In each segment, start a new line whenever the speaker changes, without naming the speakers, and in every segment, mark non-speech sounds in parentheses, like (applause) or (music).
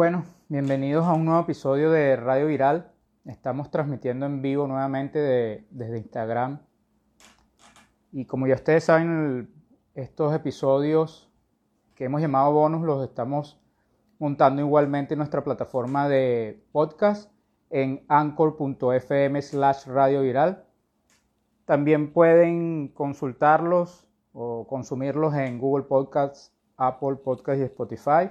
Bueno, bienvenidos a un nuevo episodio de Radio Viral. Estamos transmitiendo en vivo nuevamente desde Instagram. Y como ya ustedes saben, estos episodios que hemos llamado bonus los estamos montando igualmente en nuestra plataforma de podcast en anchor.fm slash radio viral. También pueden consultarlos o consumirlos en Google Podcasts, Apple Podcasts y Spotify.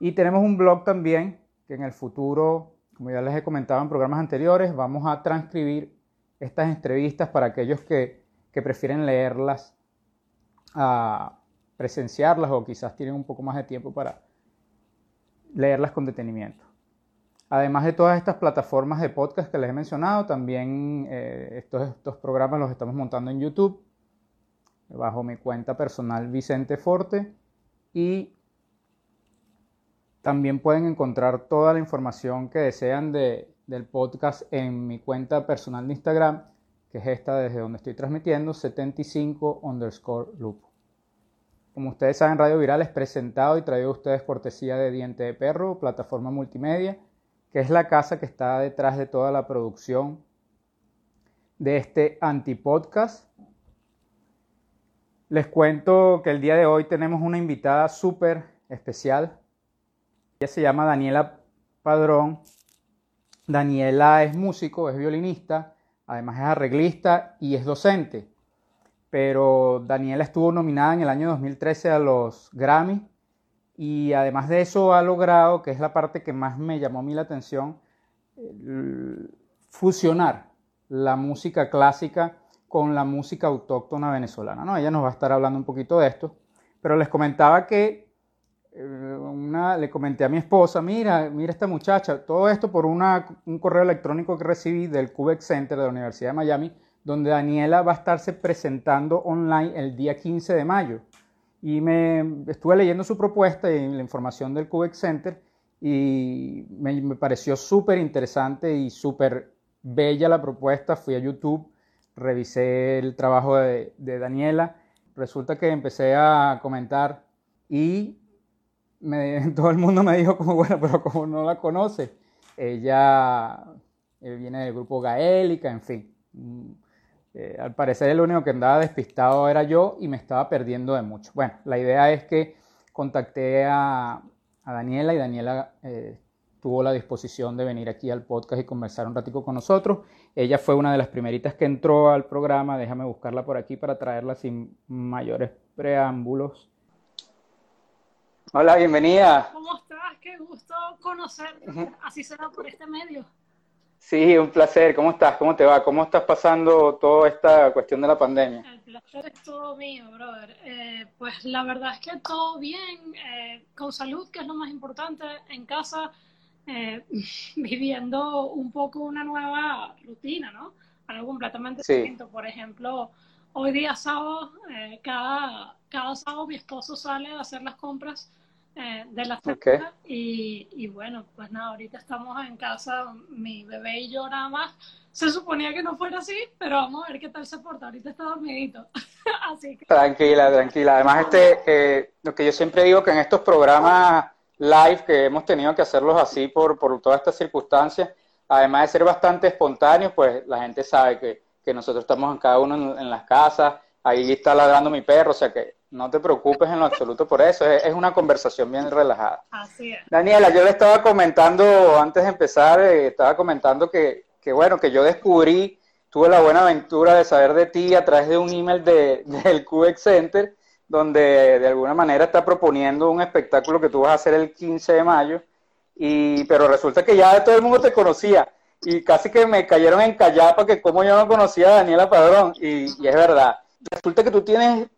Y tenemos un blog también que en el futuro, como ya les he comentado en programas anteriores, vamos a transcribir estas entrevistas para aquellos que, prefieren leerlas, a presenciarlas o quizás tienen un poco más de tiempo para leerlas con detenimiento. Además de todas estas plataformas de podcast que les he mencionado, también eh, estos, estos programas los estamos montando en YouTube bajo mi cuenta personal Vicente Forte y también pueden encontrar toda la información que desean del podcast en mi cuenta personal de Instagram, que es esta desde donde estoy transmitiendo, 75 underscore loop. Como ustedes saben, Radio Viral es presentado y traído a ustedes cortesía de Diente de Perro, plataforma multimedia, que es la casa que está detrás de toda la producción de este antipodcast. Les cuento que el día de hoy tenemos una invitada súper especial. Ella se llama Daniela Padrón. Daniela es músico, es violinista, además es arreglista y es docente. Pero Daniela estuvo nominada en el año 2013 a los Grammy y además de eso ha logrado, que es la parte que más me llamó a mí la atención, fusionar la música clásica con la música autóctona venezolana. ¿no? Ella nos va a estar hablando un poquito de esto, pero les comentaba que una, le comenté a mi esposa, mira, mira esta muchacha, todo esto por una, un correo electrónico que recibí del Cubex Center de la Universidad de Miami, donde Daniela va a estarse presentando online el día 15 de mayo. Y me estuve leyendo su propuesta y la información del Cubex Center y me, me pareció súper interesante y súper bella la propuesta. Fui a YouTube, revisé el trabajo de, de Daniela, resulta que empecé a comentar y (laughs) todo el mundo me dijo como, bueno, pero como no la conoce, ella eh, viene del grupo Gaélica, en fin. Mm, eh, al parecer el único que andaba despistado era yo y me estaba perdiendo de mucho. Bueno, la idea es que contacté a, Daniela y Daniela eh, tuvo la disposición de venir aquí al podcast y conversar un ratico con nosotros. Ella fue una de las primeritas que entró al programa, déjame buscarla por aquí para traerla sin mayores preámbulos. Hola, bienvenida.
¿Cómo estás? Qué gusto conocerte. Así será por este medio.
Sí, un placer. ¿Cómo estás? ¿Cómo te va? ¿Cómo estás pasando toda esta cuestión de la pandemia?
El placer es todo mío, brother. Eh, pues la verdad es que todo bien, eh, con salud, que es lo más importante, en casa, eh, (laughs) viviendo un poco una nueva rutina, ¿no? Algo completamente distinto. Por ejemplo, hoy día sábado, cada, cada sábado mi esposo sale a hacer las compras eh, de la semana y, bueno, pues nada, ahorita estamos en casa, mi bebé y yo nada más. Se suponía que no fuera así, pero vamos a ver qué tal se porta. Ahorita está dormidito. (laughs) así que...
Tranquila, tranquila. Además, este, eh, lo que yo siempre digo que en estos programas live que hemos tenido que hacerlos así por, por todas estas circunstancias, además de ser bastante espontáneos, pues la gente sabe que, que nosotros estamos en cada uno en las casas. Ahí está ladrando mi perro, o sea que no te preocupes en lo absoluto por eso, es, una conversación bien relajada.
Así es.
Daniela, yo le estaba comentando antes de empezar, eh, estaba comentando que, bueno, que yo descubrí, tuve la buena aventura de saber de ti a través de un email de, del QX Center, donde de alguna manera está proponiendo un espectáculo que tú vas a hacer el 15 de mayo, y, pero resulta que ya todo el mundo te conocía y casi que me cayeron en callapa que como yo no conocía a Daniela Padrón, y, y es verdad. Resulta que tú tienes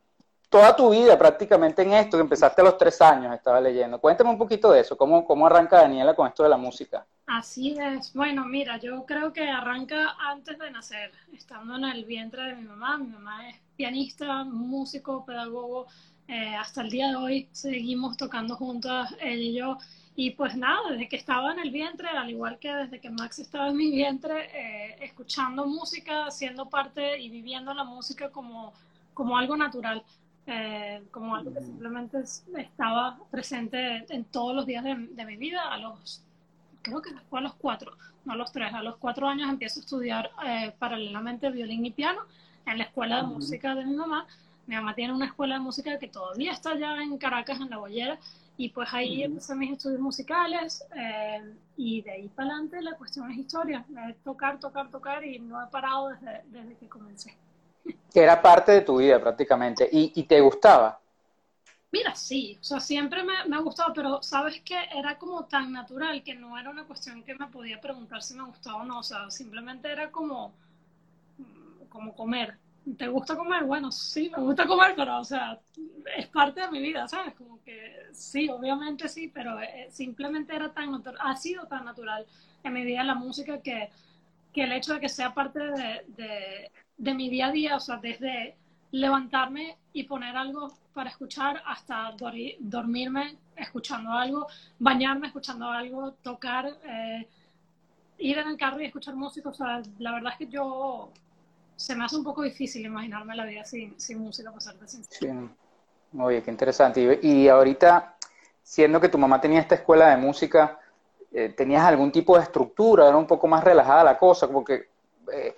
toda tu vida prácticamente en esto, que empezaste a los tres años, estaba leyendo. Cuéntame un poquito de eso, ¿cómo, cómo arranca Daniela con esto de la música?
Así es. Bueno, mira, yo creo que arranca antes de nacer, estando en el vientre de mi mamá. Mi mamá es pianista, músico, pedagogo. Eh, hasta el día de hoy seguimos tocando juntas, ella y yo. Y pues nada, desde que estaba en el vientre, al igual que desde que Max estaba en mi vientre, eh, escuchando música, siendo parte y viviendo la música como, como algo natural eh, como algo que simplemente estaba presente en todos los días de, mi vida. A los, creo que fue a los cuatro, no a los tres, a los cuatro años empiezo a estudiar eh, paralelamente violín y piano en la escuela de música de mi mamá. Mi mamá tiene una escuela de música que todavía está allá en Caracas, en La Bollera, y pues ahí empecé mis estudios musicales eh, y de ahí para adelante la cuestión es historia, tocar, tocar, tocar y no he parado desde, desde que comencé.
Era parte de tu vida prácticamente y, y te gustaba.
Mira, sí, o sea, siempre me, me ha gustado, pero sabes que era como tan natural que no era una cuestión que me podía preguntar si me gustaba o no, o sea, simplemente era como, como comer. ¿Te gusta comer? Bueno, sí, me gusta comer, pero, o sea, es parte de mi vida, ¿sabes? Como que sí, obviamente sí, pero eh, simplemente era tan natural, ha sido tan natural en mi vida la música que, que el hecho de que sea parte de, de mi día a día, o sea, desde levantarme y poner algo para escuchar hasta dormirme escuchando algo, bañarme escuchando algo, tocar, eh, ir en el carro y escuchar música. O sea, la verdad es que yo se me hace un poco difícil imaginarme la vida sin, sin música, para serte.
Sí. Oye, qué interesante. Y, ahorita, siendo que tu mamá tenía esta escuela de música, eh, ¿tenías algún tipo de estructura? ¿Era un poco más relajada la cosa? Porque eh,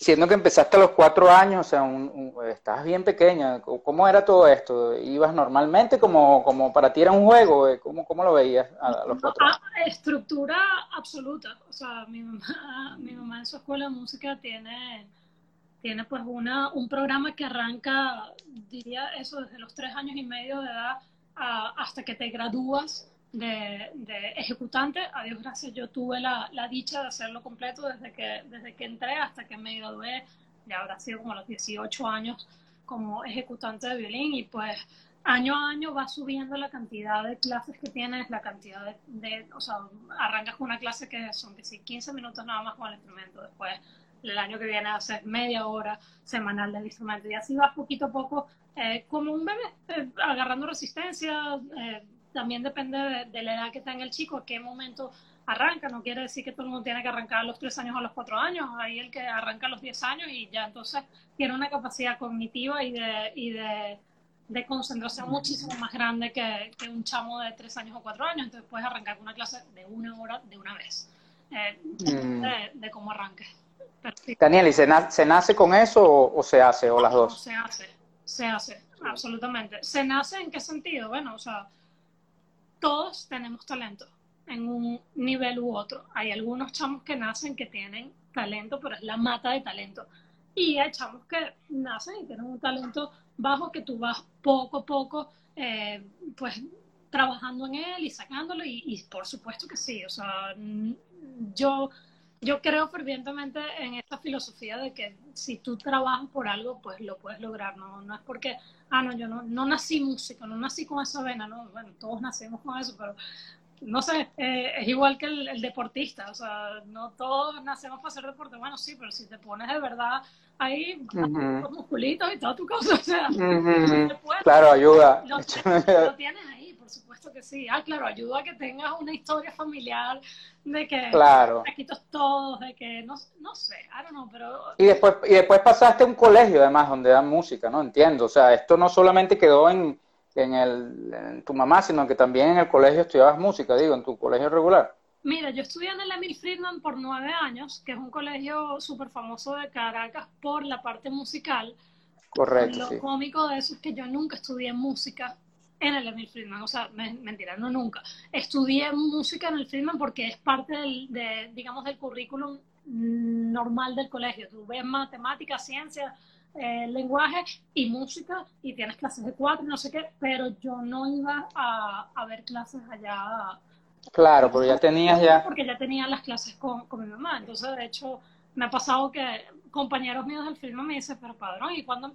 siendo que empezaste a los cuatro años, o sea, un, estabas bien pequeña, ¿cómo era todo esto? ¿Ibas normalmente como, como para ti era un juego? ¿Cómo, cómo lo veías a, los cuatro años?
Estructura absoluta. O sea, mi mamá, (laughs) mi mamá en su escuela de música tiene tiene pues una, un programa que arranca, diría eso, desde los tres años y medio de edad hasta que te gradúas de, de, ejecutante. A Dios gracias, yo tuve la, la, dicha de hacerlo completo desde que, desde que entré hasta que me gradué, ya habrá sido como los 18 años como ejecutante de violín. Y pues año a año va subiendo la cantidad de clases que tienes, la cantidad de, de o sea, arrancas con una clase que son que 15 minutos nada más con el instrumento, después el año que viene hacer media hora semanal del instrumento. Y así vas poquito a poco eh, como un bebé, eh, agarrando resistencia, eh, también depende de, la edad que tenga el chico, a qué momento arranca, no quiere decir que todo el mundo tiene que arrancar a los 3 años o a los 4 años, hay el que arranca a los 10 años y ya entonces tiene una capacidad cognitiva y de, y de, de concentración muchísimo más grande que, que, un chamo de 3 años o 4 años, entonces puedes arrancar con una clase de una hora de una vez, mm. de, de cómo arranques.
Daniel, ¿y se, nace con eso o, se hace, o las dos?
Se hace, se hace, absolutamente. ¿Se nace en qué sentido? Bueno, o sea, todos tenemos talento en un nivel u otro. Hay algunos chamos que nacen que tienen talento, pero es la mata de talento. Y hay chamos que nacen y tienen un talento bajo que tú vas poco a poco, eh, pues trabajando en él y sacándolo. Y, y por supuesto que sí, o sea, yo yo creo fervientemente en esta filosofía de que si tú trabajas por algo, pues lo puedes lograr, no, no es porque, ah, no, yo no, no nací músico, no nací con esa vena, no, bueno, todos nacemos con eso, pero no sé, eh, es igual que el, deportista, o sea, no todos nacemos para hacer deporte, bueno, sí, pero si te pones de verdad ahí, los musculitos y toda tu cosa, o sea, (laughs)
claro, ayuda.
lo (laughs) tienes ahí supuesto que sí. Ah, claro, ayuda a que tengas una historia familiar de que
claro.
todos, de que no, no sé, I don't know, pero...
Y después, y después pasaste a un colegio además donde dan música, ¿no? Entiendo, o sea, esto no solamente quedó en, en, el, en tu mamá, sino que también en el colegio estudiabas música, digo, en tu colegio regular.
Mira, yo estudié en el Emil Friedman por nueve años, que es un colegio súper famoso de Caracas por la parte musical.
Correcto.
Lo cómico de eso es que yo nunca estudié música en el Emil Friedman, o sea, mentira, no nunca. Estudié música en el Friedman porque es parte del, de, digamos, del currículum normal del colegio. Tú ves matemáticas, ciencias, eh, lenguaje y música y tienes clases de cuatro, no sé qué, pero yo no iba a, a ver clases allá.
Claro, porque ya tenías ya...
Porque ya tenía las clases con, con mi mamá, entonces de hecho me ha pasado que compañeros míos del film me dicen, pero padrón, ¿y cuándo,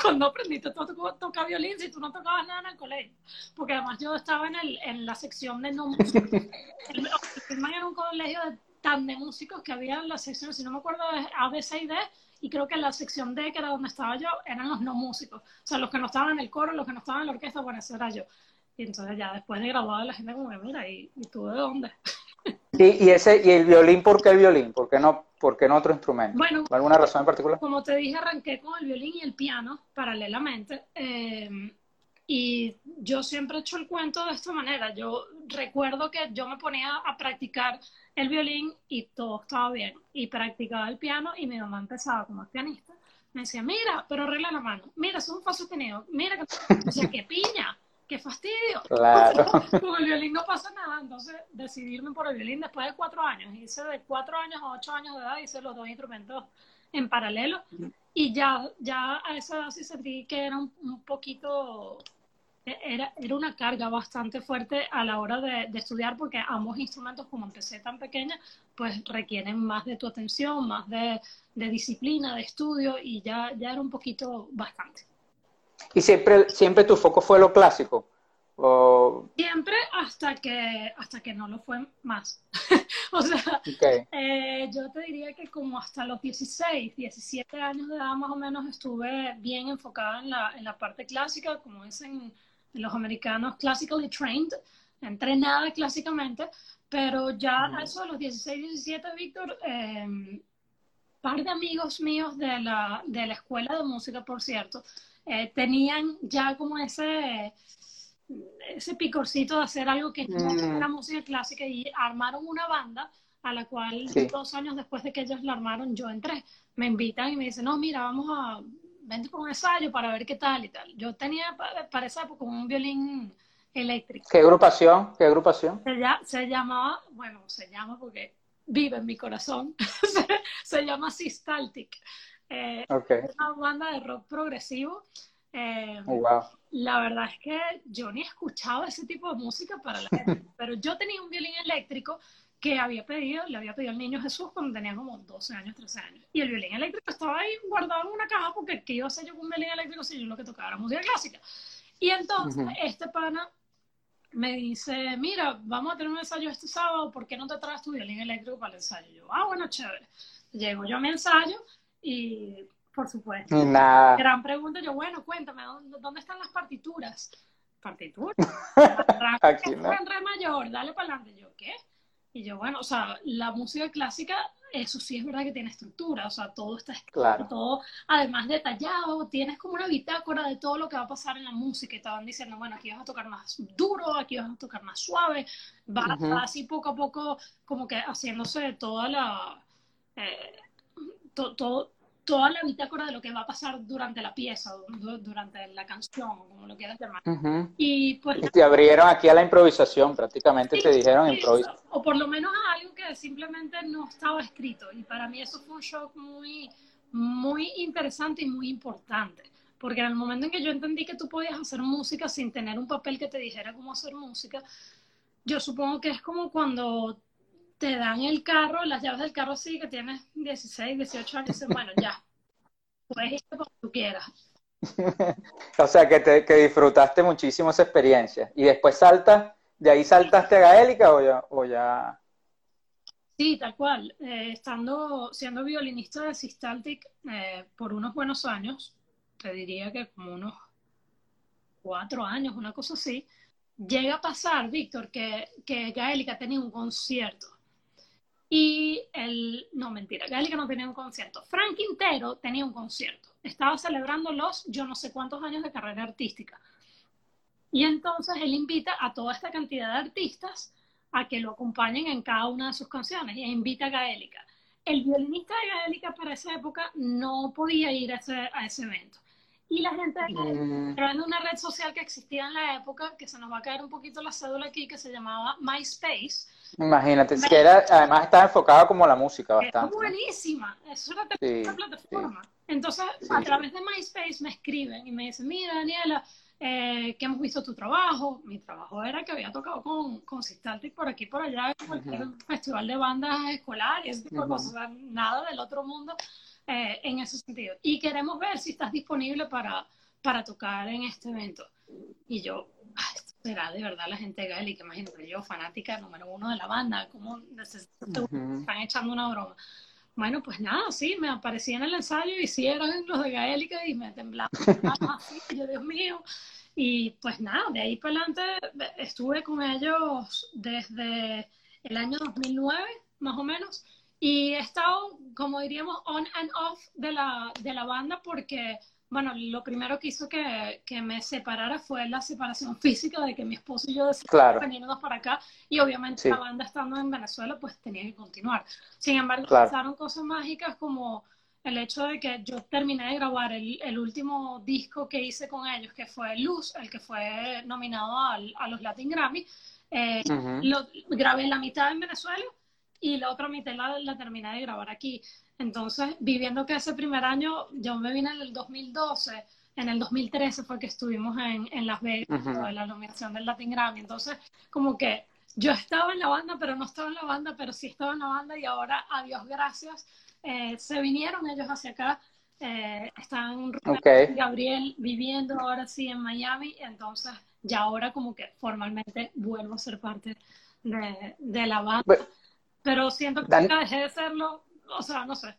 cuando (laughs) aprendiste a tocar violín si tú no tocabas nada en el colegio? Porque además yo estaba en, el, en la sección de no músicos. (laughs) el, film era un colegio de, tan de músicos que había en la sección, si no me acuerdo, de A, B, C y D, y creo que en la sección D, que era donde estaba yo, eran los no músicos. O sea, los que no estaban en el coro, los que no estaban en la orquesta, bueno, eso era yo. Y entonces ya después de graduado la gente como que, mira, ¿y, y tú de dónde? (laughs)
y, ese, ¿Y el violín por qué el violín? ¿Por qué no ¿Por qué no otro instrumento?
Bueno,
¿Alguna razón en particular?
Como te dije, arranqué con el violín y el piano paralelamente. Eh, y yo siempre he hecho el cuento de esta manera. Yo recuerdo que yo me ponía a practicar el violín y todo estaba bien. Y practicaba el piano y mi mamá empezaba como pianista. Me decía, mira, pero arregla la mano. Mira, es un fa sostenido. Mira, que... (laughs) decía, qué piña, qué fastidio.
Claro. (laughs)
Con el violín no pasa nada. Entonces decidirme por el violín después de cuatro años. Hice de cuatro años a ocho años de edad, hice los dos instrumentos en paralelo. Y ya, ya a esa edad sí sentí que era un, un poquito era, era una carga bastante fuerte a la hora de, de, estudiar porque ambos instrumentos, como empecé tan pequeña, pues requieren más de tu atención, más de, de disciplina, de estudio y ya, ya era un poquito bastante.
¿Y siempre, siempre tu foco fue lo clásico? ¿O...
Siempre hasta que, hasta que no lo fue más. (laughs) o sea,
okay.
eh, yo te diría que como hasta los 16, 17 años de edad más o menos estuve bien enfocada en la, en la parte clásica, como dicen los americanos classically trained, entrenada clásicamente, pero ya a eso de los 16, 17, Víctor, eh, par de amigos míos de la, de la escuela de música, por cierto, eh, tenían ya como ese, ese picorcito de hacer algo que no
Mm.
era música clásica y armaron una banda a la cual
Sí.
dos años después de que ellos la armaron yo entré. Me invitan y me dicen, no, mira, vamos a, vente por un ensayo para ver qué tal y tal. Yo tenía pa- para esa época un violín eléctrico.
¿Qué agrupación? ¿Qué agrupación?
Se, lla- se llamaba, bueno, se llama porque vive en mi corazón, (laughs) se, se llama Sistaltic. Eh,
Ok.
es una banda de rock progresivo. Eh,
Oh, wow.
la verdad es que yo ni escuchaba ese tipo de música para la gente, (laughs) pero yo tenía un violín eléctrico que había pedido, le había pedido al niño Jesús cuando tenía como 12 años, 13 años. Y el violín eléctrico estaba ahí guardado en una caja porque ¿qué iba a hacer yo con un violín eléctrico si yo lo que tocaba era música clásica? Y entonces
Ujú.
este pana me dice, mira, vamos a tener un ensayo este sábado, ¿por qué no te traes tu violín eléctrico para el ensayo? Yo, ah, bueno, chévere. Llego yo a mi ensayo y, por supuesto,
Y nada.
gran pregunta, yo, bueno, cuéntame, ¿dónde, dónde están las partituras? ¿Partituras? (laughs)
Aquí no.
en re mayor, dale para adelante. Yo, ¿qué? Y yo, bueno, o sea, la música clásica, eso sí es verdad que tiene estructura, o sea, todo está escrito,
Claro.
todo además detallado, tienes como una bitácora de todo lo que va a pasar en la música y te van diciendo, bueno, aquí vas a tocar más duro, aquí vas a tocar más suave, va,
Ujú.
va así poco a poco como que haciéndose toda la... eh, to- to- toda la bitácora de lo que va a pasar durante la pieza, du- durante la canción, como lo quieras llamar.
Ujú.
Y pues
Y te abrieron aquí a la improvisación, prácticamente te dijeron
Sí,
improvisa.
O por lo menos a algo que simplemente no estaba escrito. Y para mí eso fue un shock muy, muy interesante y muy importante. Porque en el momento en que yo entendí que tú podías hacer música sin tener un papel que te dijera cómo hacer música, yo supongo que es como cuando te dan el carro, las llaves del carro así, que tienes 16, 18 años, y dicen, bueno, ya, puedes irte como tú quieras. (laughs)
O sea, que, te, que disfrutaste muchísimo esa experiencia. Y después saltas, de ahí saltaste a Gaélica o ya, o ya...
Sí, tal cual. Eh, estando, siendo violinista de Sistaltic eh, por unos buenos años, te diría que como unos cuatro años, una cosa así, llega a pasar, Víctor, que, que Gaélica tenía un concierto. Y el, no, mentira, Gaélica no tenía un concierto. Frank Quintero tenía un concierto. Estaba celebrando los yo no sé cuántos años de carrera artística. Y entonces él invita a toda esta cantidad de artistas a que lo acompañen en cada una de sus canciones y invita a Gaélica. El violinista de Gaélica para esa época no podía ir a ese evento. Y la gente de Gaélica,
Mm,
de una red social que existía en la época, que se nos va a caer un poquito la cédula aquí, que se llamaba MySpace,
imagínate, que era, además estaba enfocado como la música bastante.
buenísima. Es una
Sí,
plataforma. Entonces,
Sí,
a través de MySpace me escriben y me dicen, mira, Daniela, eh, que hemos visto tu trabajo. Mi trabajo era que había tocado con, con Sistaltic por aquí por allá en cualquier
Ujú.
festival de bandas escolares, cosas, o sea, nada del otro mundo eh, en ese sentido. Y queremos ver si estás disponible para, para tocar en este evento. Y yo, "Ah, esto será de verdad la gente gaélica, imagínate, yo, fanática número uno de la banda, como están echando una broma. Bueno, pues nada, sí, me aparecí en el ensayo y sí eran los de Gaélica y me manos así, yo, Dios mío. Y pues nada, de ahí para adelante estuve con ellos desde el año 2009, más o menos, Y he estado, como diríamos, on and off de la, de la banda porque bueno, lo primero que hizo que, que, me separara fue la separación física de que mi esposo y yo decidimos
claro.
venirnos para acá y obviamente la banda estando en Venezuela pues tenía que continuar. Sin embargo, pasaron cosas mágicas como el hecho de que yo terminé de grabar el, el, último disco que hice con ellos, que fue Luz, el que fue nominado al, a los Latin Grammy. Eh, lo grabé la mitad en Venezuela y la otra mitad la, la terminé de grabar aquí. Entonces, viviendo que ese primer año, yo me vine en el 2012, en el 2013 fue que estuvimos en, en Las Vegas, en la nominación del Latin Grammy. Entonces, como que yo estaba en la banda, pero no estaba en la banda, pero sí estaba en la banda y ahora, a Dios gracias, eh, se vinieron ellos hacia acá. Eh, están
okay.
Gabriel viviendo ahora sí en Miami, entonces ya ahora como que formalmente vuelvo a ser parte de, de la banda. But, pero siento que Dan dejé de serlo o sea, no sé.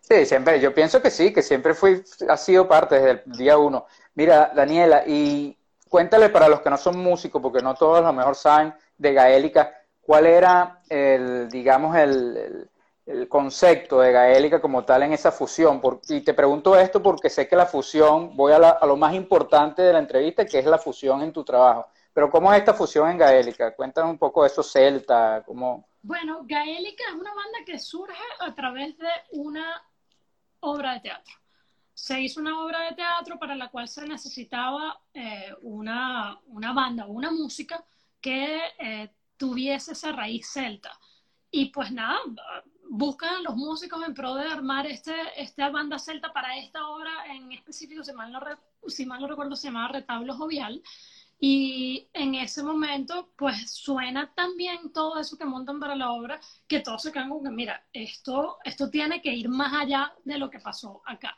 Sí, siempre, yo pienso que sí, que siempre fui, ha sido parte desde el día uno. Mira, Daniela, y cuéntale para los que no son músicos, porque no todos a lo mejor saben de Gaélica, ¿cuál era el, digamos, el, el, concepto de Gaélica como tal en esa fusión? Por, y te pregunto esto porque sé que la fusión, voy a, la, a, lo más importante de la entrevista, que es la fusión en tu trabajo. Pero ¿cómo es esta fusión en Gaélica? Cuéntame un poco de eso, Celta, cómo...
Bueno, Gaélica es una banda que surge a través de una obra de teatro. Se hizo una obra de teatro para la cual se necesitaba eh, una, una, banda una música que eh, tuviese esa raíz celta. Y pues nada, buscan los músicos en pro de armar este, esta banda celta para esta obra en específico, si mal no, si mal no recuerdo, se llamaba Retablo Jovial. Y en ese momento, pues suena tan bien todo eso que montan para la obra que todos se quedan como que, mira, esto, esto tiene que ir más allá de lo que pasó acá.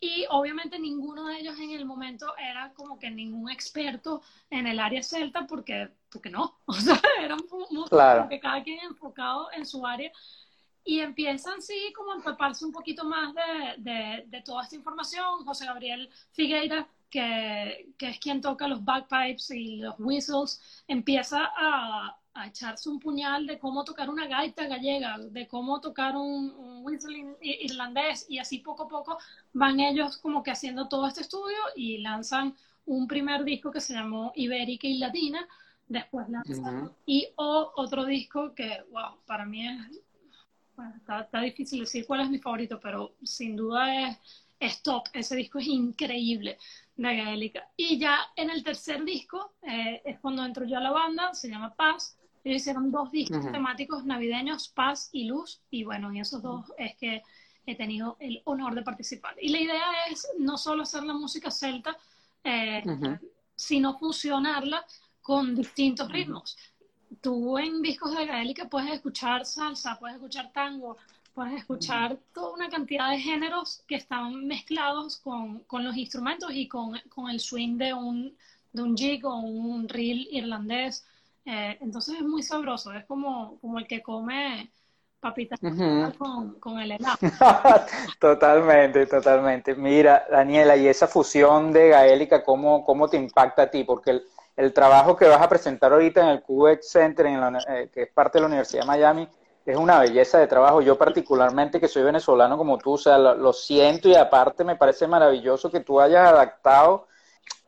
Y obviamente ninguno de ellos en el momento era como que ningún experto en el área celta porque, porque no, (laughs) o sea, eran músicos
claro.
que cada quien enfocado en su área y empiezan sí como a empaparse un poquito más de, de, de toda esta información. José Gabriel Figueira que, que, es quien toca los bagpipes y los whistles, empieza a, a, echarse un puñal de cómo tocar una gaita gallega, de cómo tocar un, un whistle irlandés, y así poco a poco van ellos como que haciendo todo este estudio y lanzan un primer disco que se llamó Ibérica y Latina, después lanzan uh -huh. y o, otro disco que, wow, para mí es, bueno, está, está difícil decir cuál es mi favorito, pero sin duda es es top, ese disco es increíble de Gaélica. Y ya en el tercer disco eh, es cuando entro yo a la banda, se llama Paz. Ellos hicieron dos discos temáticos navideños, Paz y Luz, y bueno, en esos dos es que he tenido el honor de participar. Y la idea es no solo hacer la música celta, eh, sino fusionarla con distintos ritmos. Tú en discos de Gaélica puedes escuchar salsa, puedes escuchar tango, puedes escuchar toda una cantidad de géneros que están mezclados con, con los instrumentos y con, con, el swing de un, de un jig o un reel irlandés. Eh, entonces es muy sabroso, es como, como el que come papitas uh -huh. con, con, el helado. (laughs)
totalmente, totalmente. Mira, Daniela, y esa fusión de gaélica, ¿cómo, cómo te impacta a ti? Porque el, el trabajo que vas a presentar ahorita en el QX Center, en la, eh, que es parte de la Universidad de Miami, es una belleza de trabajo. Yo particularmente que soy venezolano como tú, o sea, lo, siento y aparte me parece maravilloso que tú hayas adaptado,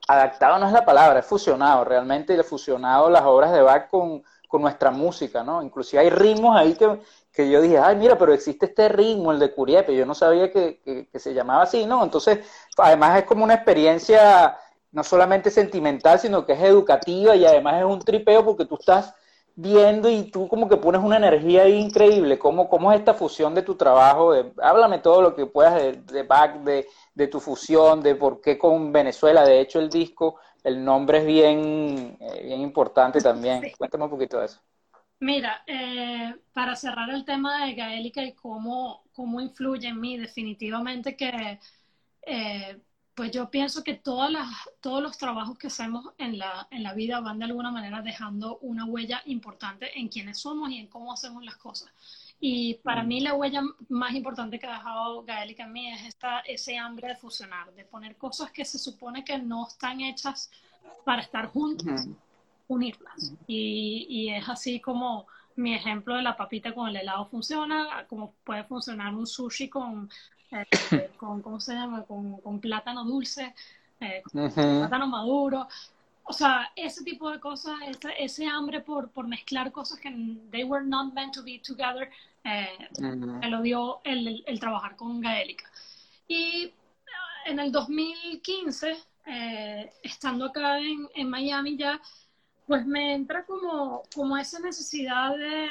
adaptado no es la palabra, es fusionado, realmente fusionado las obras de Bach con, con nuestra música, ¿no? Inclusive hay ritmos ahí que, que yo dije, ay, mira, pero existe este ritmo, el de Curiepe, yo no sabía que, que, que se llamaba así, ¿no? Entonces, además es como una experiencia no solamente sentimental, sino que es educativa y además es un tripeo porque tú estás viendo y tú como que pones una energía ahí increíble. ¿Cómo, cómo es esta fusión de tu trabajo? De, háblame todo lo que puedas de, de back, de, de, tu fusión, de por qué con Venezuela. De hecho, el disco, el nombre es bien, eh, bien importante también. Sí. Cuéntame un poquito de eso.
Mira, eh, para cerrar el tema de Gaélica y cómo, cómo influye en mí, definitivamente que eh, pues yo pienso que todas las, todos los trabajos que hacemos en la, en la vida van de alguna manera dejando una huella importante en quiénes somos y en cómo hacemos las cosas. Y para mm. mí la huella más importante que ha dejado Gaélica en mí es esta, ese hambre de fusionar, de poner cosas que se supone que no están hechas para estar juntas, unirlas. Y, y, es así como mi ejemplo de la papita con el helado funciona, como puede funcionar un sushi con, eh, (coughs) con ¿cómo se llama? Con, con plátano dulce, eh, con plátano maduro. O sea, ese tipo de cosas, ese, ese, hambre por, por mezclar cosas que they were not meant to be together, eh, me lo dio el, el, trabajar con Gaélica. Y en el 2015, estando acá en, en Miami ya, pues me entra como, como esa necesidad de...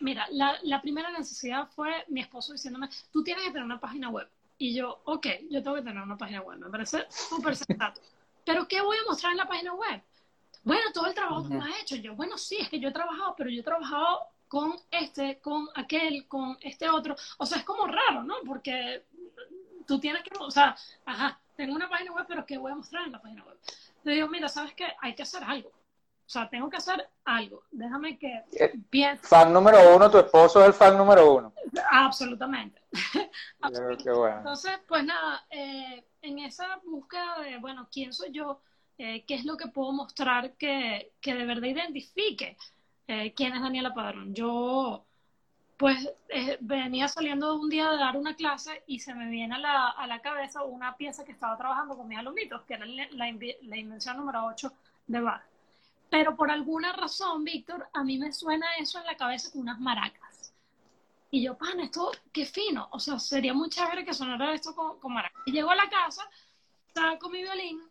Mira, la, la, primera necesidad fue mi esposo diciéndome, tú tienes que tener una página web. Y yo, ok, yo tengo que tener una página web, me parece súper sensato. Pero ¿qué voy a mostrar en la página web? Bueno, todo el trabajo que me has hecho. Yo, bueno, sí, es que yo he trabajado, pero yo he trabajado con este, con aquel, con este otro. O sea, es como raro, ¿no? Porque tú tienes que, o sea, ajá, tengo una página web, pero ¿qué voy a mostrar en la página web? Le digo, mira, ¿sabes qué? Hay que hacer algo. O sea, tengo que hacer algo. Déjame que
eh, piense. Fan número uno, tu esposo es el fan número uno.
Absolutamente. (laughs) Entonces, pues nada, eh, en esa búsqueda de, bueno, ¿quién soy yo? Eh, ¿Qué es lo que puedo mostrar que, que de verdad identifique quién es Daniela Padrón? Yo, pues, venía saliendo un día de dar una clase y se me viene a la, a la cabeza una pieza que estaba trabajando con mis alumnitos, que era la, la invención número 8 de Bach pero por alguna razón, Víctor, a mí me suena eso en la cabeza con unas maracas. Y yo, pan, esto, qué fino. O sea, sería muy chévere que sonara esto con, maracas. Y llego a la casa, saco mi violín,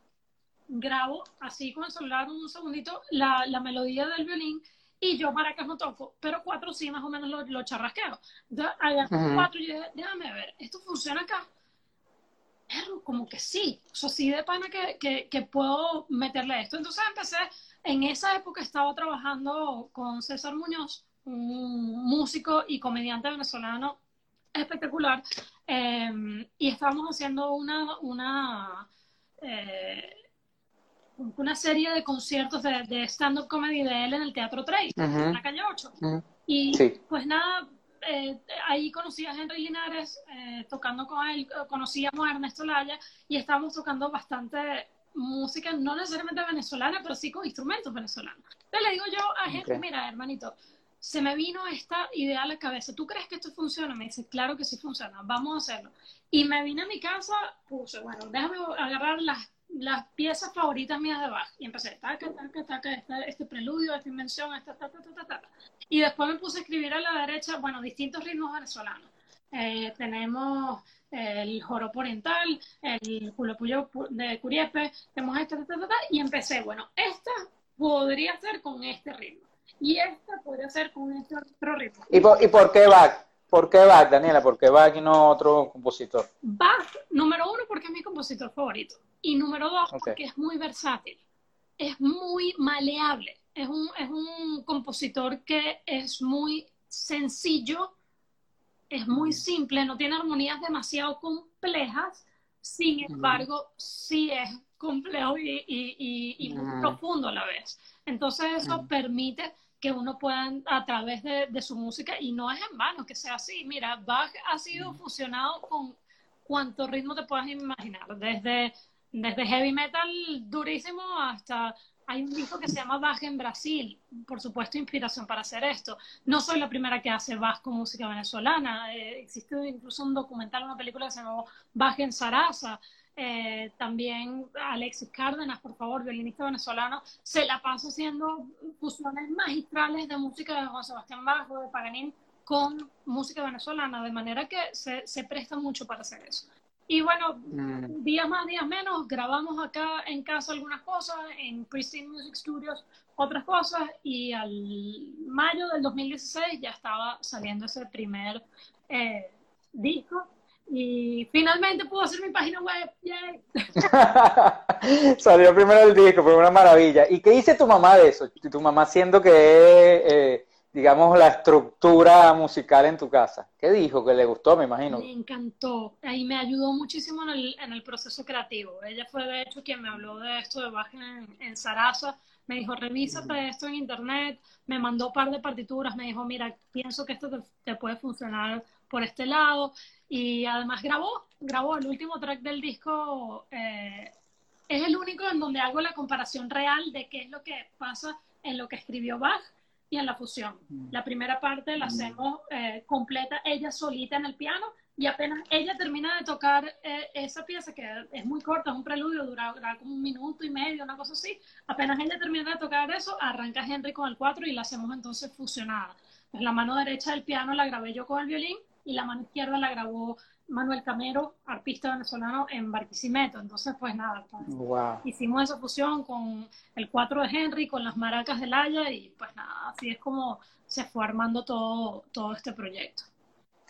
grabo así con el celular un segundito la, la melodía del violín y yo maracas no toco, pero cuatro sí más o menos lo, lo charrasqueo. Entonces, cuatro y yo dije, déjame ver, ¿esto funciona acá? Pero como que sí, o sea, sí de pana que, que, que puedo meterle esto. Entonces empecé en esa época estaba trabajando con César Muñoz, un músico y comediante venezolano espectacular, em, y estábamos haciendo una, una, eh, una serie de conciertos de, stand-up comedy de él en el Teatro Trey, en la calle 8. Y pues nada, eh, ahí conocí a Henry Linares eh, tocando con él, conocíamos a Ernesto Laya y estábamos tocando bastante música no necesariamente venezolana, pero sí con instrumentos venezolanos. Entonces le digo yo a gente, mira, hermanito, se me vino esta idea a la cabeza, ¿tú crees que esto funciona? Me dice, claro que sí funciona, vamos a hacerlo. Y me vine a mi casa, puse, bueno, déjame agarrar las, las piezas favoritas mías de Bach. Y empecé, taca, taca, taca, este, este preludio, esta invención, esta, ta, ta, ta, ta, Y después me puse a escribir a la derecha, bueno, distintos ritmos venezolanos. Eh, tenemos el joropo oriental, el puyo de Curiepe, tenemos esta, y empecé, bueno, esta podría ser con este ritmo, y esta podría ser con este otro ritmo.
¿Y por, ¿y por qué Bach? ¿Por qué Bach, Daniela? ¿Por qué Bach y no otro compositor?
Bach, número uno, porque es mi compositor favorito, y número dos, porque es muy versátil, es muy maleable, es un, es un compositor que es muy sencillo, es muy simple, no tiene armonías demasiado complejas, sin embargo, sí es complejo y, muy profundo a la vez. Entonces eso permite que uno pueda, a través de, su música, y no es en vano que sea así, mira, Bach ha sido fusionado con cuanto ritmo te puedas imaginar, desde, desde heavy metal durísimo hasta hay un disco que se llama Bach en Brasil, por supuesto inspiración para hacer esto. No soy la primera que hace Bach con música venezolana, eh, existe incluso un documental, una película que se llama Bach en Sarasa. Eh, también Alexis Cárdenas, por favor, violinista venezolano, se la pasa haciendo fusiones magistrales de música de Juan Sebastián Bach de Paganini con música venezolana, de manera que se, se presta mucho para hacer eso. Y bueno, mm. días más, días menos, grabamos acá en casa algunas cosas, en Pristine Music Studios otras cosas, y al mayo del 2016 ya estaba saliendo ese primer eh, disco. Y finalmente pude hacer mi página web. (laughs)
Salió primero el disco, fue una maravilla. ¿Y qué dice tu mamá de eso? Tu mamá siendo que eh, digamos, la estructura musical en tu casa. ¿Qué dijo? Que le gustó, me imagino.
Me encantó. Ahí me ayudó muchísimo en el, en el proceso creativo. Ella fue, de hecho, quien me habló de esto de Bach en, en Sarasa. Me dijo, revísate esto en internet. Me mandó un par de partituras. Me dijo, mira, pienso que esto te, puede funcionar por este lado. Y además grabó, grabó el último track del disco. Eh, es el único en donde hago la comparación real de qué es lo que pasa en lo que escribió Bach y en la fusión. Mm. La primera parte la mm. hacemos eh, completa ella solita en el piano y apenas ella termina de tocar eh, esa pieza, que es muy corta, es un preludio, dura, como un minuto y medio, una cosa así, apenas ella termina de tocar eso, arranca Henry con el 4 y la hacemos entonces fusionada. Pues la mano derecha del piano la grabé yo con el violín y la mano izquierda la grabó Manuel Camero, artista venezolano en Barquisimeto. Entonces, pues nada, pues, hicimos esa fusión con el 4 de Henry, con las maracas de Laya y pues nada, así es como se fue armando todo, todo este proyecto.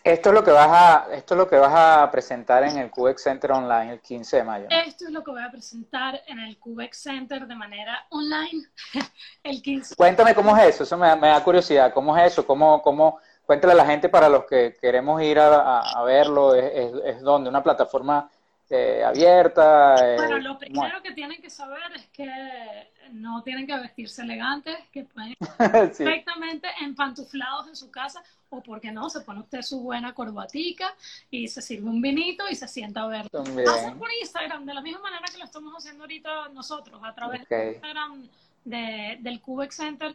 Esto es lo que vas a, esto es lo que vas a presentar en el Cubex Center online el 15 de mayo.
Esto es lo que voy a presentar en el Cubex Center de manera online (laughs) el 15.
Cuéntame cómo es eso, eso me, da curiosidad, cómo es eso, cómo, cómo, cuéntale a la gente para los que queremos ir a, verlo, es, es, donde una plataforma eh, abierta.
Eh, bueno, lo primero que tienen que saber es que no tienen que vestirse elegantes, que pueden (laughs) perfectamente empantuflados en su casa, o porque no, se pone usted su buena corbatica y se sirve un vinito y se sienta a verlo. Hacen por Instagram, de la misma manera que lo estamos haciendo ahorita nosotros, a través de Instagram de, del Cubex Center.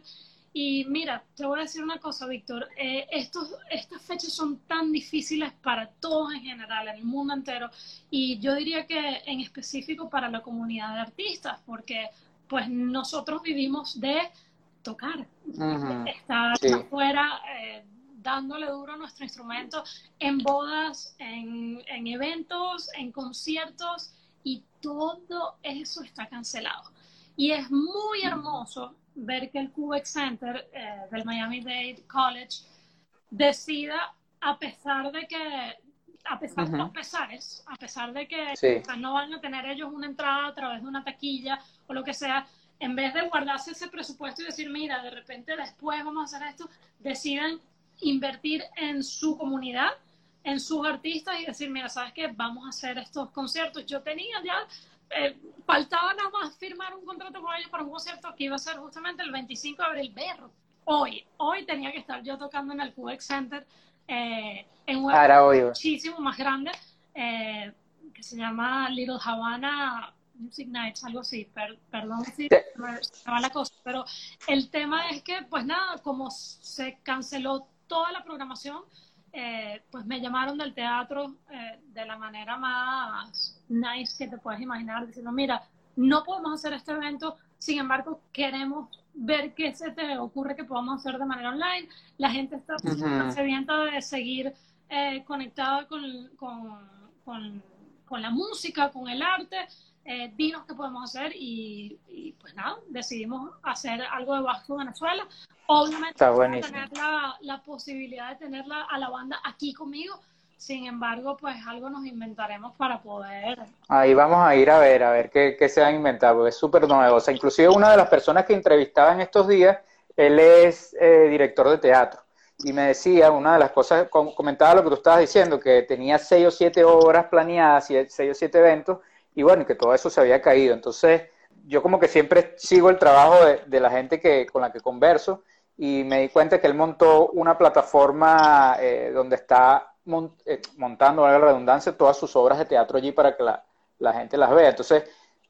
Y mira, te voy a decir una cosa, Víctor, eh, estos, estas fechas son tan difíciles para todos en general, en el mundo entero, y yo diría que en específico para la comunidad de artistas, porque pues nosotros vivimos de tocar, estar afuera eh, dándole duro a nuestro instrumento en bodas, en, eventos, en conciertos y todo eso está cancelado. Y es muy hermoso ver que el QX Center eh, del Miami-Dade College decida, a pesar de que, a pesar de los pesares, a pesar de que no van a tener ellos una entrada a través de una taquilla o lo que sea, en vez de guardarse ese presupuesto y decir, mira, de repente después vamos a hacer esto, deciden invertir en su comunidad, en sus artistas y decir, mira, ¿sabes qué? Vamos a hacer estos conciertos. Yo tenía ya, eh, faltaba nada más firmar un contrato con ellos para un concierto que iba a ser justamente el 25 de abril. Berro. Hoy, hoy tenía que estar yo tocando en el QX Center eh, en un lugar muchísimo más grande eh, que se llama Little Havana Music Nights, algo así, perdón si me la cosa, pero el tema es que, pues nada, como se canceló toda la programación, eh, pues me llamaron del teatro eh, de la manera más nice que te puedes imaginar, diciendo, mira, no podemos hacer este evento, sin embargo, queremos ver qué se te ocurre que podamos hacer de manera online. La gente está sedienta de seguir eh, conectada con, con, con, con la música, con el arte eh, dinos qué podemos hacer y, pues nada, decidimos hacer algo de Bajo Venezuela. Obviamente tener la, la, posibilidad de tenerla a la banda aquí conmigo, sin embargo, pues algo nos inventaremos para poder...
Ahí vamos a ir a ver, a ver qué, qué se va a inventar, porque es súper novedosa. Inclusive una de las personas que entrevistaba en estos días, él es eh, director de teatro y me decía, una de las cosas, comentaba lo que tú estabas diciendo, que tenía seis o siete obras planeadas, y seis o siete eventos, y bueno, que todo eso se había caído. Entonces, yo como que siempre sigo el trabajo de, la gente que, con la que converso y me di cuenta que él montó una plataforma eh, donde está eh, montando, la redundancia, todas sus obras de teatro allí para que la, gente las vea. Entonces,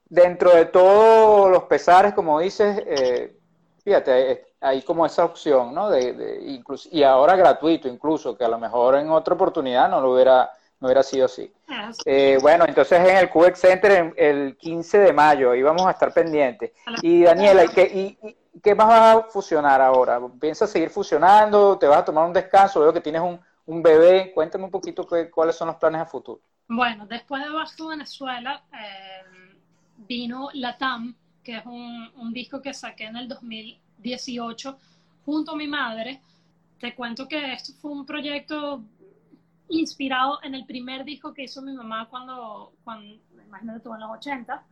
dentro de todos los pesares, como dices, eh, fíjate, hay como esa opción, ¿no? De, de incluso, y ahora gratuito incluso, que a lo mejor en otra oportunidad no lo hubiera no hubiera sido así. Ah, eh, bueno, entonces en el QX Center el 15 de mayo, ahí vamos a estar pendientes. Y Daniela, ¿y qué, más va a fusionar ahora? ¿Piensas seguir fusionando? ¿Te vas a tomar un descanso? Veo que tienes un, bebé. Cuéntame un poquito cuáles son los planes a futuro.
Bueno, después de Bajo Venezuela, eh, vino Latam, que es un, un disco que saqué en el 2018 junto a mi madre. Te cuento que esto fue un proyecto inspirado en el primer disco que hizo mi mamá cuando, cuando imagínate tú, en los 80.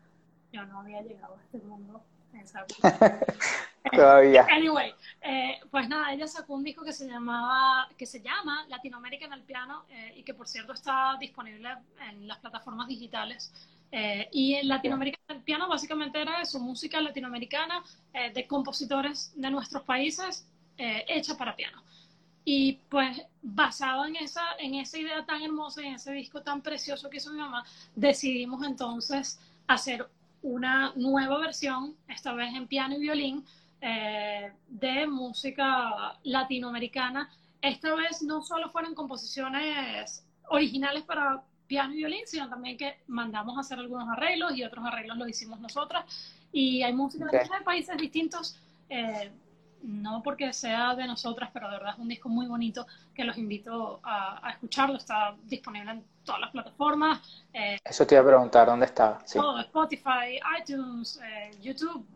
Yo no había llegado a este mundo. (laughs)
Todavía. (laughs)
Anyway, eh, pues nada, ella sacó un disco que se llamaba, que se llama Latinoamérica en el piano eh, y que por cierto está disponible en las plataformas digitales. Eh, y en Latinoamérica en el piano básicamente era eso, música latinoamericana de compositores de nuestros países hecha para piano. Y pues basado en esa, en esa idea tan hermosa y en ese disco tan precioso que hizo mi mamá, decidimos entonces hacer una nueva versión, esta vez en piano y violín, eh, de música latinoamericana. Esta vez no solo fueron composiciones originales para piano y violín, sino también que mandamos a hacer algunos arreglos y otros arreglos los hicimos nosotras. Y hay música de países distintos, eh, no porque sea de nosotras, pero de verdad es un disco muy bonito que los invito a, escucharlo. Está disponible en todas las plataformas.
Eh, Eso te iba a preguntar, ¿dónde está?
Todo, Spotify, iTunes, eh, YouTube,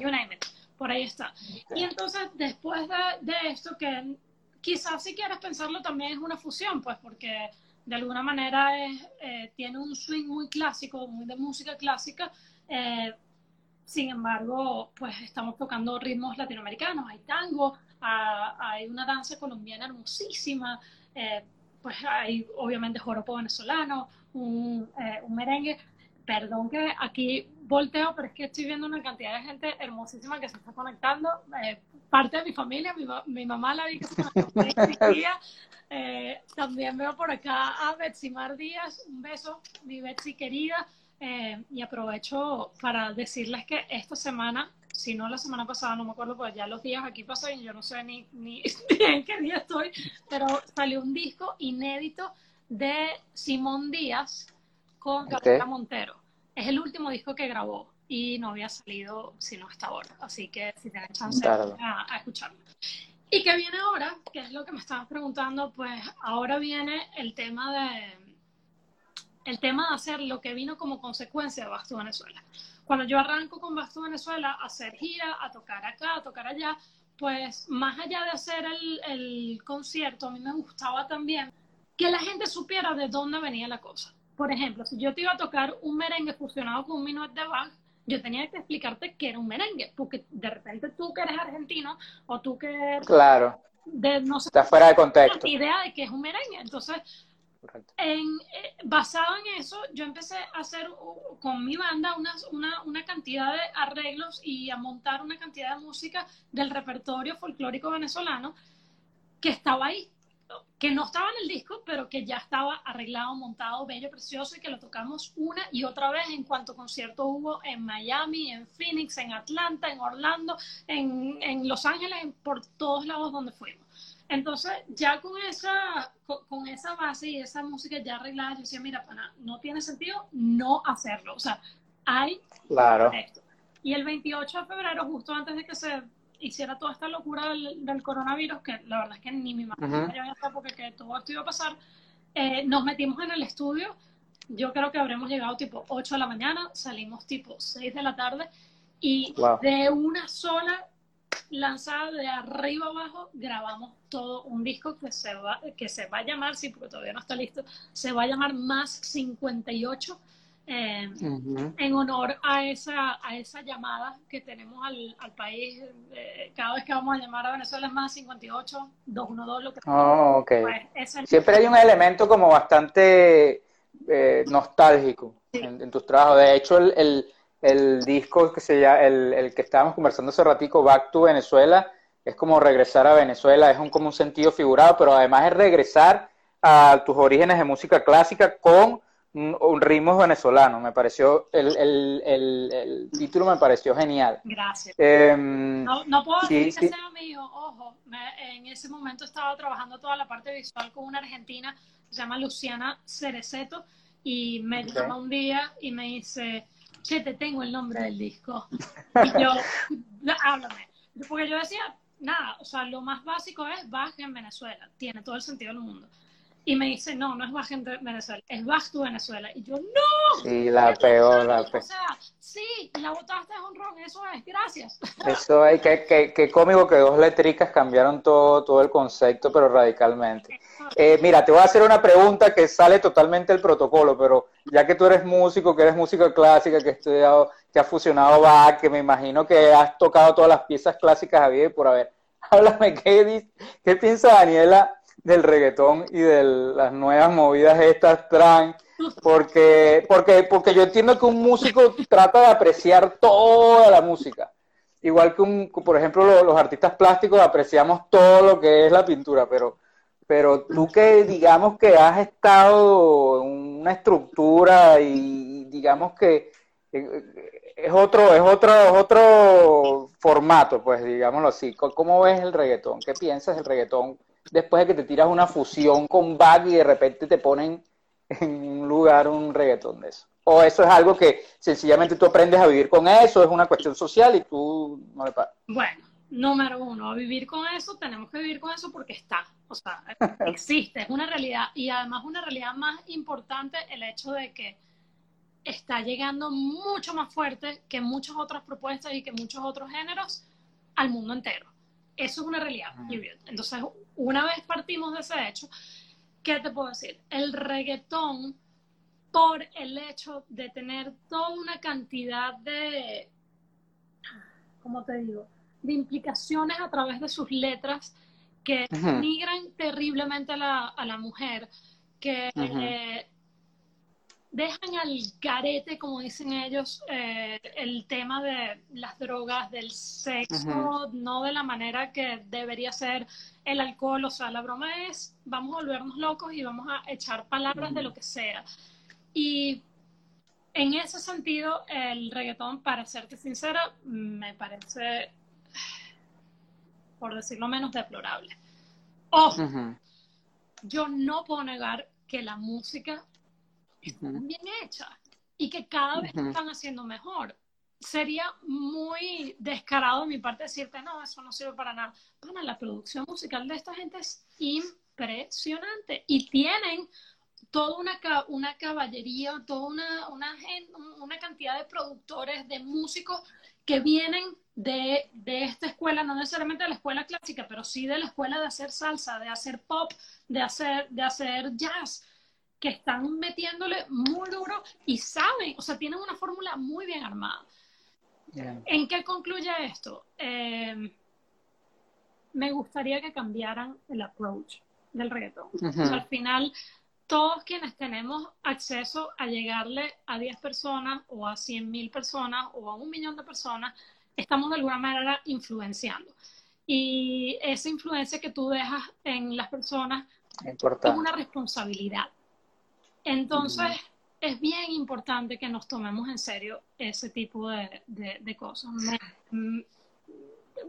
you name it. Por ahí está. Y entonces, después de, de esto, que quizás si quieres pensarlo también es una fusión, pues porque de alguna manera es, eh, tiene un swing muy clásico, muy de música clásica. Eh, sin embargo, pues estamos tocando ritmos latinoamericanos, hay tango, hay una danza colombiana hermosísima, eh, pues hay obviamente joropo venezolano, un, un merengue. Perdón que aquí volteo, pero es que estoy viendo una cantidad de gente hermosísima que se está conectando. Eh, parte de mi familia, mi, mi mamá la vi que se conectó (laughs) eh, también veo por acá a Betsy Mar Díaz, un beso, mi Betsy querida. Eh, y aprovecho para decirles que esta semana, si no la semana pasada, no me acuerdo, pues ya los días aquí pasan y yo no sé ni, ni, (laughs) en qué día estoy, pero salió un disco inédito de Simón Díaz con Gabriela Montero es el último disco que grabó y no había salido sino hasta ahora. Así que si tienen chance a, a, escucharlo. ¿Y qué viene ahora? Que es lo que me estabas preguntando. Pues ahora viene el tema de el tema de hacer lo que vino como consecuencia de Basto Venezuela. Cuando yo arranco con Basto Venezuela a hacer gira, a tocar acá, a tocar allá, pues más allá de hacer el, el concierto, a mí me gustaba también que la gente supiera de dónde venía la cosa. Por ejemplo, si yo te iba a tocar un merengue fusionado con un minuet de Bach, yo tenía que explicarte que era un merengue, porque de repente tú que eres argentino o tú que
claro.
de, no sé,
está fuera de contexto.
idea de que es un merengue. Entonces eh, basado en eso yo empecé a hacer con mi banda una, una, una, cantidad de arreglos y a montar una cantidad de música del repertorio folclórico venezolano que estaba ahí que no estaba en el disco, pero que ya estaba arreglado, montado, bello, precioso y que lo tocamos una y otra vez en cuanto concierto hubo en Miami, en Phoenix, en Atlanta, en Orlando, en, en Los Ángeles, por todos lados donde fuimos. Entonces, ya con esa, con, esa base y esa música ya arreglada, yo decía, mira, pana, no tiene sentido no hacerlo. O sea, hay
claro.
esto. Y el 28 de febrero, justo antes de que se hiciera toda esta locura del, coronavirus, que la verdad es que ni mi mamá uh -huh. porque que todo esto iba a pasar, eh, nos metimos en el estudio. Yo creo que habremos llegado tipo 8 de la mañana, salimos tipo 6 de la tarde y de una sola lanzada de arriba abajo grabamos todo un disco que se va que se va a llamar, sí, porque todavía no está listo, se va a llamar Más 58 eh, en honor a esa, a esa llamada que tenemos al, al país. Eh, cada vez que vamos a llamar a Venezuela es más 58, 212, lo que
oh, okay. Pues, Siempre hay un elemento como bastante eh, nostálgico en, tus trabajos. De hecho, el, el, el disco que se llama, el, el, que estábamos conversando hace ratico, Back to Venezuela, es como regresar a Venezuela, es un, como un sentido figurado, pero además es regresar a tus orígenes de música clásica con un, ritmo venezolano. Me pareció, el, el, el, título me pareció genial.
Gracias. Em, no, no, puedo decir que sea mío, ojo, en ese momento estaba trabajando toda la parte visual con una argentina, se llama Luciana Cereceto, y me llama un día y me dice, che, te tengo el nombre del disco. (laughs) Y yo, háblame. Porque yo decía, nada, o sea, lo más básico es baje en Venezuela, tiene todo el sentido del mundo. Y me dice, no, no es Baja Venezuela, es Baja tu Venezuela. Y yo, no.
Sí, la peor, la peor.
O sea, sí, la botaste es un ron, eso es, gracias. (laughs)
Eso es, que, que, que cómico que dos letricas cambiaron todo, todo el concepto, pero radicalmente. Eh, mira, te voy a hacer una pregunta que sale totalmente del protocolo, pero ya que tú eres músico, que eres música clásica, que has estudiado, que has fusionado Bach, que me imagino que has tocado todas las piezas clásicas a vida y por haber. (laughs) Háblame, ¿qué, qué piensa Daniela del reggaetón y de las nuevas movidas estas trans, porque, porque, porque yo entiendo que un músico trata de apreciar toda la música. Igual que, un, por ejemplo, los, artistas plásticos apreciamos todo lo que es la pintura, pero, pero tú que digamos que has estado en una estructura y digamos que es otro, es otro, es otro formato, pues digámoslo así. ¿Cómo ves el reggaetón? ¿Qué piensas del reggaetón después de que te tiras una fusión con Bag y de repente te ponen en un lugar un reggaetón de eso? ¿O eso es algo que sencillamente tú aprendes a vivir con eso, es una cuestión social y tú no le pagas?
Bueno, número uno, a vivir con eso, tenemos que vivir con eso porque está, o sea, (laughs) existe, es una realidad y además una realidad más importante el hecho de que está llegando mucho más fuerte que muchas otras propuestas y que muchos otros géneros al mundo entero. Eso es una realidad. Entonces, una vez partimos de ese hecho, ¿qué te puedo decir? El reggaetón, por el hecho de tener toda una cantidad de, ¿cómo te digo? De implicaciones a través de sus letras que migran terriblemente a la, a la mujer, que dejan al carete, como dicen ellos, eh, el tema de las drogas, del sexo, no de la manera que debería ser el alcohol. O sea, la broma es, vamos a volvernos locos y vamos a echar palabras de lo que sea. Y en ese sentido, el reggaetón, para serte sincera, me parece, por decirlo menos, deplorable. Ojo, yo no puedo negar que la música bien hecha y que cada vez están haciendo mejor. Sería muy descarado de mi parte decirte, no, eso no sirve para nada. Bueno, la producción musical de esta gente es impresionante y tienen toda una, una caballería, toda una, una, una cantidad de productores, de músicos que vienen de, de, esta escuela, no necesariamente de la escuela clásica, pero sí de la escuela de hacer salsa, de hacer pop, de hacer, de hacer jazz que están metiéndole muy duro y saben, o sea, tienen una fórmula muy bien armada. ¿En qué concluye esto? Em, me gustaría que cambiaran el approach del reggaetón. al final, todos quienes tenemos acceso a llegarle a 10 personas o a 100 mil personas o a un millón de personas, estamos de alguna manera influenciando. Y esa influencia que tú dejas en las personas es una responsabilidad. Entonces, es bien importante que nos tomemos en serio ese tipo de, cosas. Mm,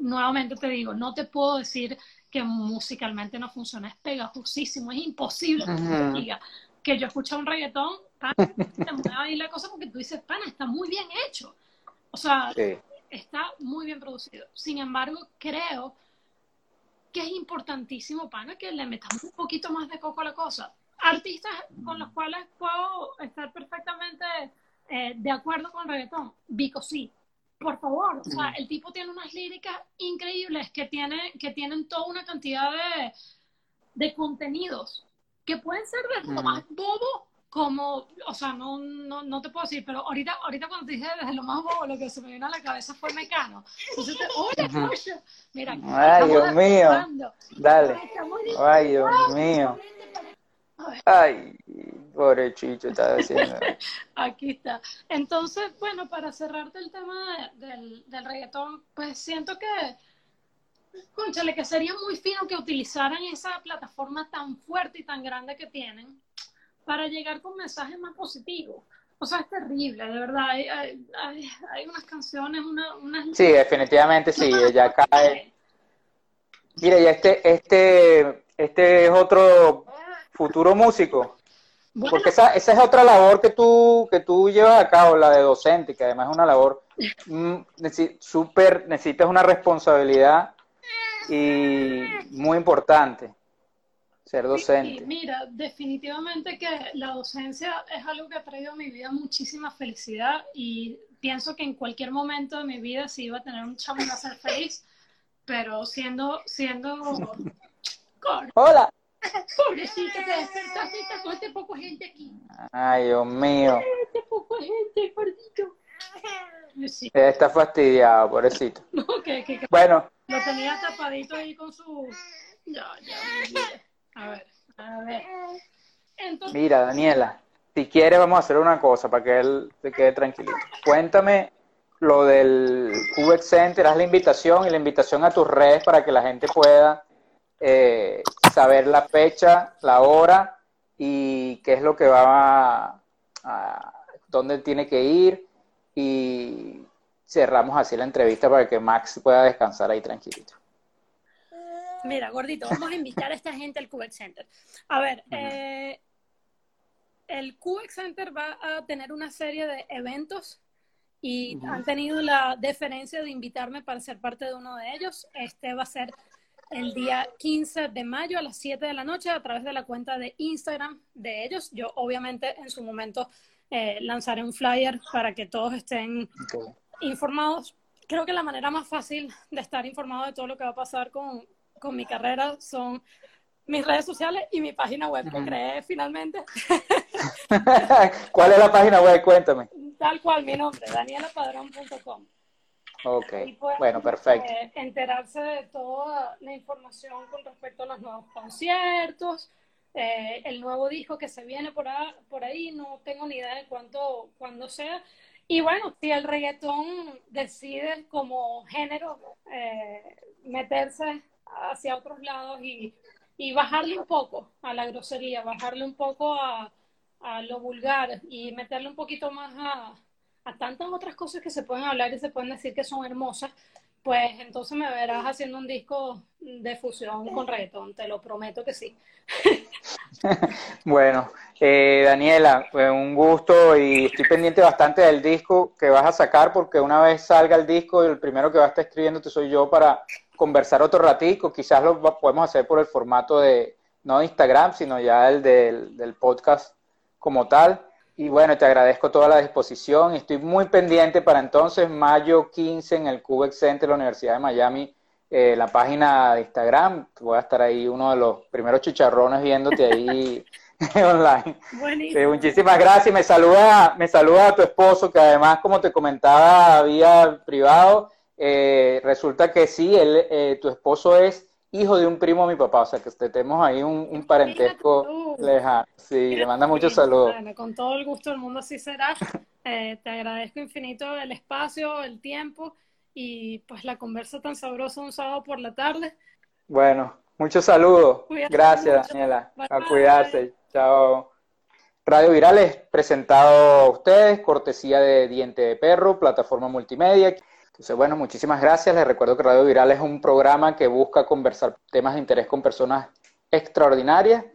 nuevamente te digo, no te puedo decir que musicalmente no funciona, es pegajosísimo, es imposible que diga que yo escucho un reggaetón, pana, (laughs) te mueva ahí la cosa porque tú dices, pana, está muy bien hecho. O sea, está muy bien producido. Sin embargo, creo que es importantísimo, pana, que le metamos un poquito más de coco a la cosa artistas con los cuales puedo estar perfectamente eh, de acuerdo con reggaetón. Vico sí. Por favor, o sea, el tipo tiene unas líricas increíbles que, tiene, que tienen toda una cantidad de, de contenidos que pueden ser de lo más bobo como, o sea, no, no, no, te puedo decir, pero ahorita, ahorita cuando te dije desde lo más bobo, lo que se me vino a la cabeza fue Mecano. Entonces, hola, mira,
Ay, Dios mío. Dale. Ay, Dios mío. Ay, pobre Chicho, está diciendo. (laughs)
Aquí está. Entonces, bueno, para cerrarte el tema del, del reggaetón, pues siento que, conchale, que sería muy fino que utilizaran esa plataforma tan fuerte y tan grande que tienen para llegar con mensajes más positivos. O sea, es terrible, de verdad. Hay, hay, unas canciones, una, unas...
Sí, definitivamente sí, ya cae. Mira, y este, este, este es otro futuro músico. Porque esa, esa es otra labor que tú, que tú llevas a cabo, la de docente, que además es una labor mm, súper, necesitas una responsabilidad y muy importante, ser docente.
mira, definitivamente que la docencia es algo que ha traído a mi vida muchísima felicidad y pienso que en cualquier momento de mi vida sí iba a tener un chamo a ser feliz, pero siendo, siendo... (laughs)
Hola.
Pobrecita, te despertaste y este poco gente aquí.
Ay, Dios mío.
Este poco gente, gordito.
Sí. Está fastidiado, pobrecito. (laughs) bueno.
Lo tenía tapadito ahí con su... Ya, ya, A ver, a ver.
Mira, Daniela, si quieres vamos a hacer una cosa para que él se quede tranquilito. Cuéntame lo del QX Center, haz la invitación y la invitación a tus redes para que la gente pueda eh, saber la fecha, la hora y qué es lo que va a, dónde tiene que ir y cerramos así la entrevista para que Max pueda descansar ahí tranquilito.
Mira, gordito, vamos a invitar a esta gente al Cubex Center. A ver, eh, el Cubex Center va a tener una serie de eventos y han tenido la deferencia de invitarme para ser parte de uno de ellos. Este va a ser el día 15 de mayo a las 7 de la noche a través de la cuenta de Instagram de ellos. Yo obviamente en su momento eh, lanzaré un flyer para que todos estén informados. Creo que la manera más fácil de estar informado de todo lo que va a pasar con, con mi carrera son mis redes sociales y mi página web que creé finalmente. (laughs)
¿Cuál es la página web? Cuéntame.
Tal cual, mi nombre, danielapadrón.com.
Ok, pues, bueno, perfecto.
Eh, enterarse de toda la información con respecto a los nuevos conciertos, eh, el nuevo disco que se viene por, por ahí, no tengo ni idea de cuánto, cuándo sea. Y bueno, si el reggaetón decide como género eh, meterse hacia otros lados y, y, bajarle un poco a la grosería, bajarle un poco a, a lo vulgar y meterle un poquito más a, a tantas otras cosas que se pueden hablar y se pueden decir que son hermosas, pues entonces me verás haciendo un disco de fusión con reggaetón, te lo prometo que sí. (laughs)
bueno, eh, Daniela, fue un gusto y estoy pendiente bastante del disco que vas a sacar porque una vez salga el disco, el primero que va a estar escribiéndote soy yo para conversar otro ratico, quizás lo podemos hacer por el formato de, no de Instagram, sino ya el del podcast como tal. Y bueno, te agradezco toda la disposición. Estoy muy pendiente para entonces, mayo 15 en el Cubex Center de la Universidad de Miami, eh, la página de Instagram. Voy a estar ahí uno de los primeros chicharrones viéndote ahí (laughs) (laughs) online. Eh, muchísimas gracias. Me saluda, me saluda a tu esposo, que además, como te comentaba vía privado, eh, resulta que sí, él, tu esposo es hijo de un primo de mi papá, o sea que tenemos ahí un, parentesco lejano. Sí, le manda muchos saludos.
Con todo el gusto del mundo así será. Eh, te agradezco infinito el espacio, el tiempo y pues la conversa tan sabrosa un sábado por la tarde.
Bueno, muchos saludos. Gracias, Daniela. A cuidarse. Chao. Radio Virales presentado a ustedes, cortesía de Diente de Perro, plataforma multimedia. Entonces, bueno, muchísimas gracias. Les recuerdo que Radio Viral es un programa que busca conversar temas de interés con personas extraordinarias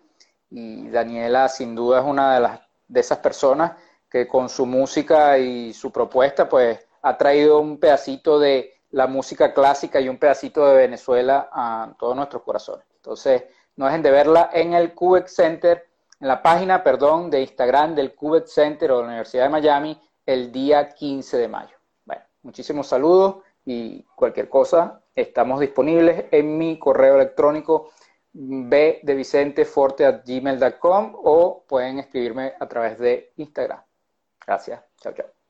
y Daniela sin duda es una de, las, de esas personas que con su música y su propuesta pues ha traído un pedacito de la música clásica y un pedacito de Venezuela a todos nuestros corazones. Entonces, no dejen de verla en el Cubex Center, en la página, perdón, de Instagram del Cubex Center o de la Universidad de Miami el día 15 de mayo. Muchísimos saludos y cualquier cosa, estamos disponibles en mi correo electrónico b de Vicente gmail.com o pueden escribirme a través de Instagram. Gracias. Chao, chao.